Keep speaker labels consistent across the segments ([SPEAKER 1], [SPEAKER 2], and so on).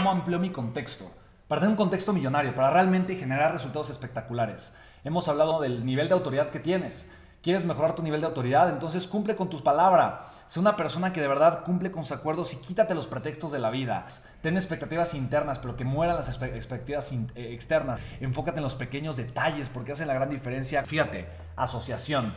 [SPEAKER 1] cómo amplio mi contexto. Para tener un contexto millonario, para realmente generar resultados espectaculares. Hemos hablado del nivel de autoridad que tienes. ¿Quieres mejorar tu nivel de autoridad? Entonces cumple con tus palabras. Sé una persona que de verdad cumple con sus acuerdos y quítate los pretextos de la vida. Ten expectativas internas, pero que mueran las expectativas eh, externas. Enfócate en los pequeños detalles porque hacen la gran diferencia. Fíjate, asociación.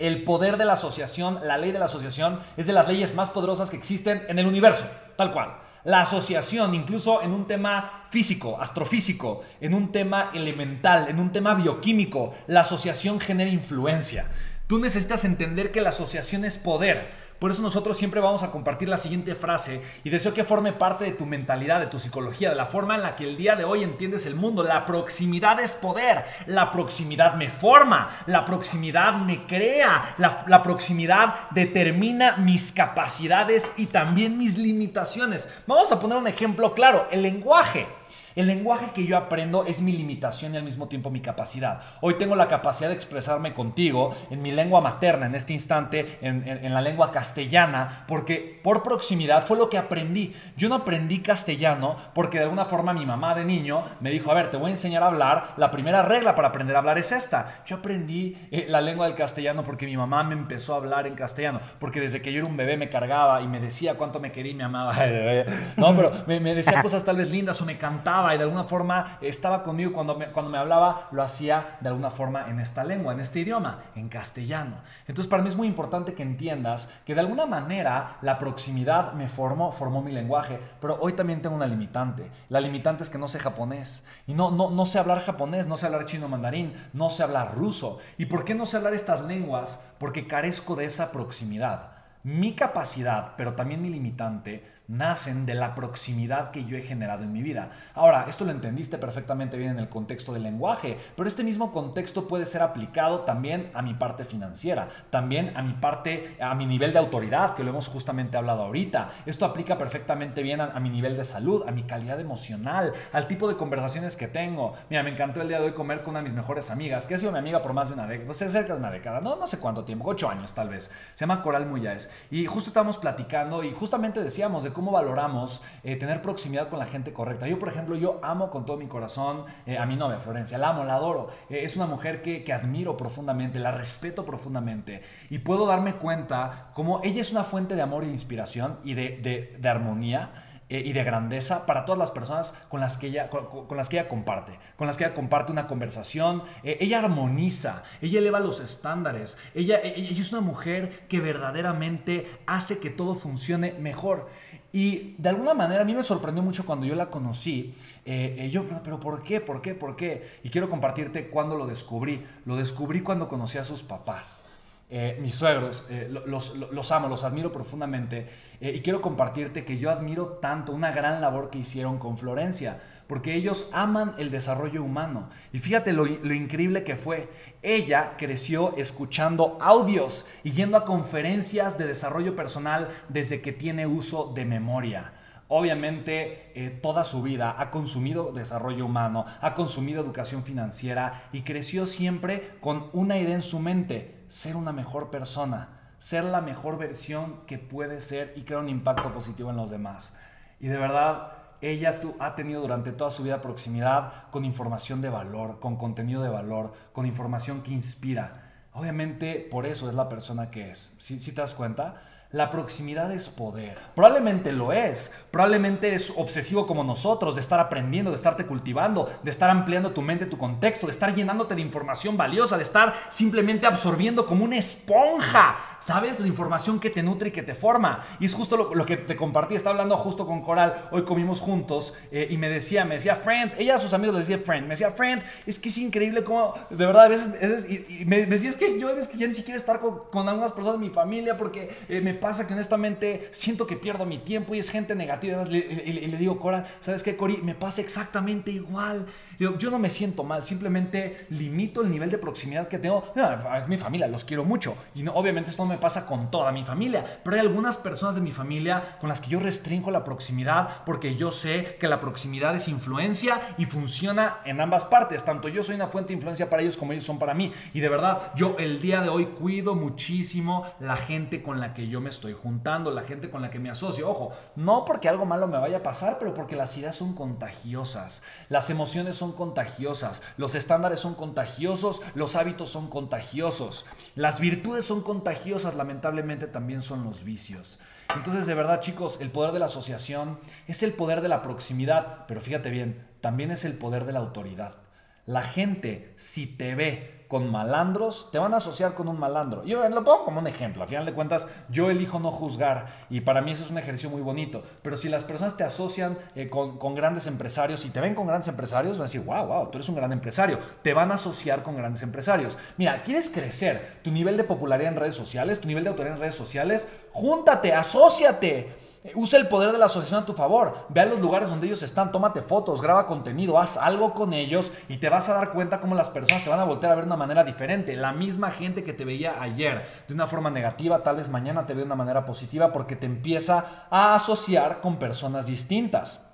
[SPEAKER 1] El poder de la asociación, la ley de la asociación, es de las leyes más poderosas que existen en el universo, tal cual. La asociación, incluso en un tema físico, astrofísico, en un tema elemental, en un tema bioquímico, la asociación genera influencia. Tú necesitas entender que la asociación es poder. Por eso nosotros siempre vamos a compartir la siguiente frase y deseo que forme parte de tu mentalidad, de tu psicología, de la forma en la que el día de hoy entiendes el mundo. La proximidad es poder, la proximidad me forma, la proximidad me crea, la, proximidad determina mis capacidades y también mis limitaciones. Vamos a poner un ejemplo claro, el lenguaje. El lenguaje que yo aprendo es mi limitación y al mismo tiempo mi capacidad. Hoy tengo la capacidad de expresarme contigo en mi lengua materna, en este instante, en, la lengua castellana, porque por proximidad fue lo que aprendí. Yo no aprendí castellano porque de alguna forma mi mamá de niño me dijo, a ver, te voy a enseñar a hablar, la primera regla para aprender a hablar es esta. Yo aprendí eh, la lengua del castellano porque mi mamá me empezó a hablar en castellano, porque desde que yo era un bebé me cargaba y me decía cuánto me quería y me amaba. no, pero me, me decía cosas tal vez lindas o me cantaba y de alguna forma estaba conmigo cuando me, cuando me hablaba, lo hacía de alguna forma en esta lengua, en este idioma, en castellano. Entonces para mí es muy importante que entiendas que de alguna manera la proximidad me formó, formó mi lenguaje, pero hoy también tengo una limitante. La limitante es que no sé japonés y no, no, no sé hablar japonés, no sé hablar chino mandarín, no sé hablar ruso. ¿Y por qué no sé hablar estas lenguas? Porque carezco de esa proximidad. Mi capacidad, pero también mi limitante, nacen de la proximidad que yo he generado en mi vida. Ahora, esto lo entendiste perfectamente bien en el contexto del lenguaje, pero este mismo contexto puede ser aplicado también a mi parte financiera, también a mi parte, a mi nivel de autoridad, que lo hemos justamente hablado ahorita. Esto aplica perfectamente bien a, mi nivel de salud, a mi calidad emocional, al tipo de conversaciones que tengo. Mira, me encantó el día de hoy comer con una de mis mejores amigas, que ha sido mi amiga por más de una década, pues cerca de una década, no, no sé cuánto tiempo, ocho años tal vez. Se llama Coral Muyáez. Y justo estábamos platicando y justamente decíamos de cómo valoramos eh, tener proximidad con la gente correcta. Yo, por ejemplo, yo amo con todo mi corazón eh, a mi novia Florencia, la amo, la adoro. Eh, es una mujer que, admiro profundamente, la respeto profundamente y puedo darme cuenta como ella es una fuente de amor e inspiración y de, de armonía y de grandeza para todas las personas con las que ella, con, las que ella comparte, con las que ella comparte una conversación. ella armoniza, ella eleva los estándares, ella, ella es una mujer que verdaderamente hace que todo funcione mejor. Y de alguna manera a mí me sorprendió mucho cuando yo la conocí. Eh, eh, yo, pero ¿por qué? ¿Por qué? ¿Por qué? Y quiero compartirte cuando lo descubrí. Lo descubrí cuando conocí a sus papás. Eh, mis suegros, los, los, amo, los admiro profundamente. y quiero compartirte que yo admiro tanto una gran labor que hicieron con Florencia porque ellos aman el desarrollo humano. Y fíjate lo, increíble que fue. Ella creció escuchando audios y yendo a conferencias de desarrollo personal desde que tiene uso de memoria. Obviamente eh, toda su vida ha consumido desarrollo humano, ha consumido educación financiera y creció siempre con una idea en su mente, ser una mejor persona, ser la mejor versión que puede ser y crear un impacto positivo en los demás. Y de verdad, ella ha tenido durante toda su vida proximidad con información de valor, con contenido de valor, con información que inspira. Obviamente por eso es la persona que es. Si te das cuenta? La proximidad es poder. Probablemente lo es. Probablemente es obsesivo como nosotros, de estar aprendiendo, de estarte cultivando, de estar ampliando tu mente, tu contexto, de estar llenándote de información valiosa, de estar simplemente absorbiendo como una esponja ¿Sabes? La información que te nutre y que te forma. Y es justo lo, que te compartí. Estaba hablando justo con Coral. Hoy comimos juntos eh, y me decía, me decía, friend. Ella a sus amigos les decía, friend. Me decía, friend, es que es increíble cómo, de verdad, a veces, y, me, decía, es que yo a veces que ya ni siquiera estar con, algunas personas de mi familia porque eh, me pasa que honestamente siento que pierdo mi tiempo y es gente negativa. Y le, digo, Coral, ¿sabes qué, Cori? Me pasa exactamente igual. Yo, yo no me siento mal, simplemente limito el nivel de proximidad que tengo. es mi familia, los quiero mucho. Y no, obviamente esto no me pasa con toda mi familia, pero hay algunas personas de mi familia con las que yo restringo la proximidad porque yo sé que la proximidad es influencia y funciona en ambas partes. Tanto yo soy una fuente de influencia para ellos como ellos son para mí. Y de verdad, yo el día de hoy cuido muchísimo la gente con la que yo me estoy juntando, la gente con la que me asocio. Ojo, no porque algo malo me vaya a pasar, pero porque las ideas son contagiosas, las emociones son contagiosas, los estándares son contagiosos, los hábitos son contagiosos, las virtudes son contagiosas, lamentablemente también son los vicios. Entonces, de verdad, chicos, el poder de la asociación es el poder de la proximidad, pero fíjate bien, también es el poder de la autoridad. La gente, si te ve con malandros, te van a asociar con un malandro. Yo lo pongo como un ejemplo. A final de cuentas, yo elijo no juzgar y para mí eso es un ejercicio muy bonito. Pero si las personas te asocian eh, con, con, grandes empresarios y te ven con grandes empresarios, van a decir, wow, wow, tú eres un gran empresario. Te van a asociar con grandes empresarios. Mira, ¿quieres crecer tu nivel de popularidad en redes sociales, tu nivel de autoridad en redes sociales? Júntate, asóciate. Usa el poder de la asociación a tu favor. Ve a los lugares donde ellos están, tómate fotos, graba contenido, haz algo con ellos y te vas a dar cuenta cómo las personas te van a voltear a ver de una manera diferente. La misma gente que te veía ayer de una forma negativa, tal vez mañana te ve de una manera positiva porque te empieza a asociar con personas distintas.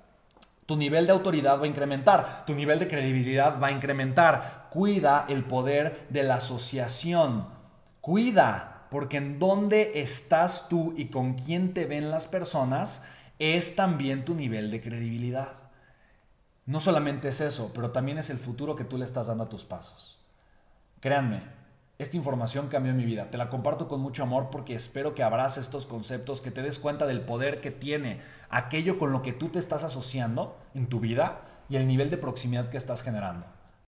[SPEAKER 1] Tu nivel de autoridad va a incrementar, tu nivel de credibilidad va a incrementar. Cuida el poder de la asociación. Cuida porque en dónde estás tú y con quién te ven las personas es también tu nivel de credibilidad. No solamente es eso, pero también es el futuro que tú le estás dando a tus pasos. Créanme, esta información cambió mi vida. Te la comparto con mucho amor porque espero que abraces estos conceptos, que te des cuenta del poder que tiene aquello con lo que tú te estás asociando en tu vida y el nivel de proximidad que estás generando.